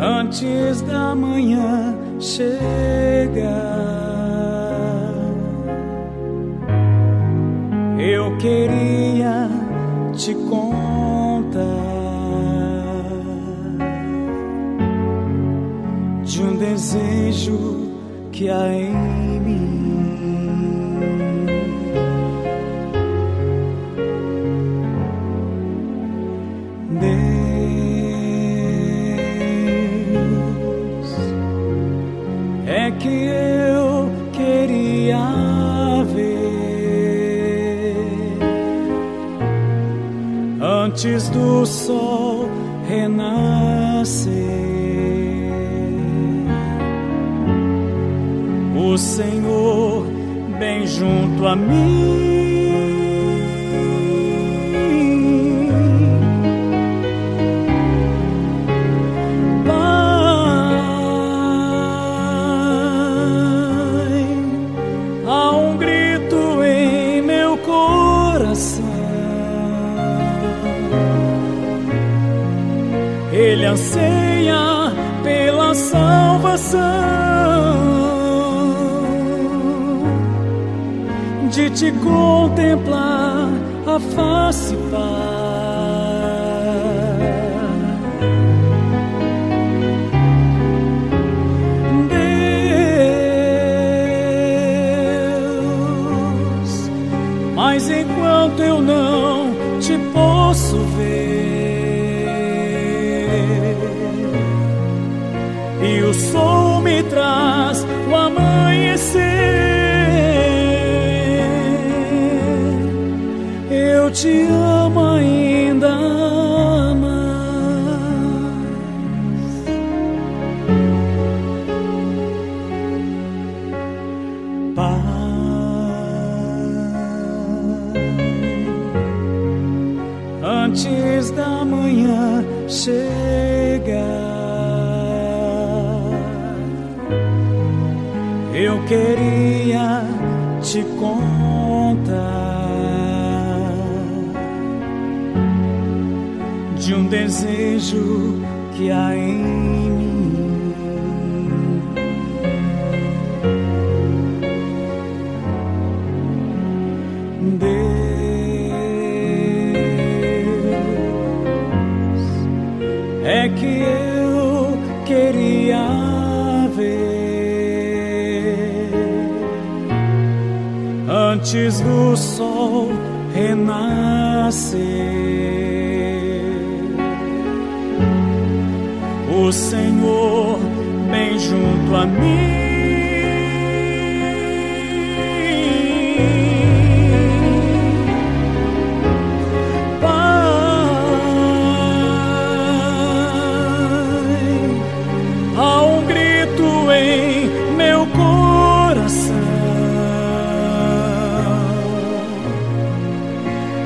antes da manhã chegar. Eu queria te contar de um desejo que há em mim. Antes do sol renascer. O Senhor bem junto a mim. Ele anseia pela salvação de te contemplar a face, Pai. Deus, mas enquanto eu não te posso ver e o sol me traz o amanhecer, eu te amo ainda mais. Pai, antes da manhã chegar, eu queria te contar de um desejo que há em mim. Que eu queria ver antes do sol renascer. O Senhor bem junto a mim. Grito em meu coração.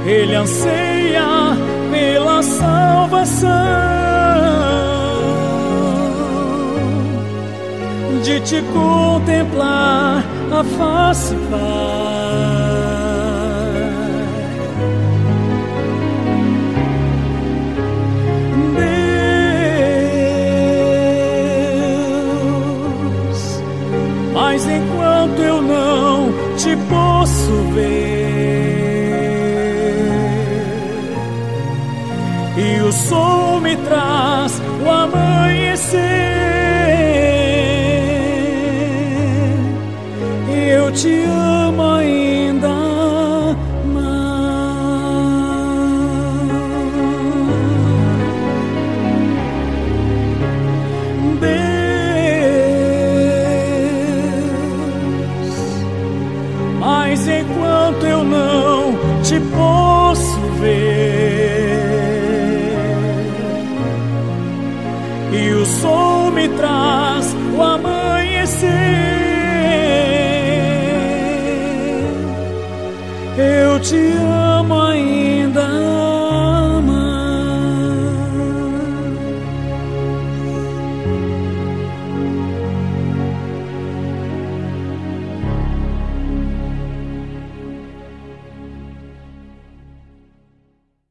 Ele anseia pela salvação de te contemplar a face, Pai. Enquanto eu não te posso ver. E o sol me traz o amanhecer, eu te amo te posso ver. E o sol me traz o amanhecer, eu te amo ainda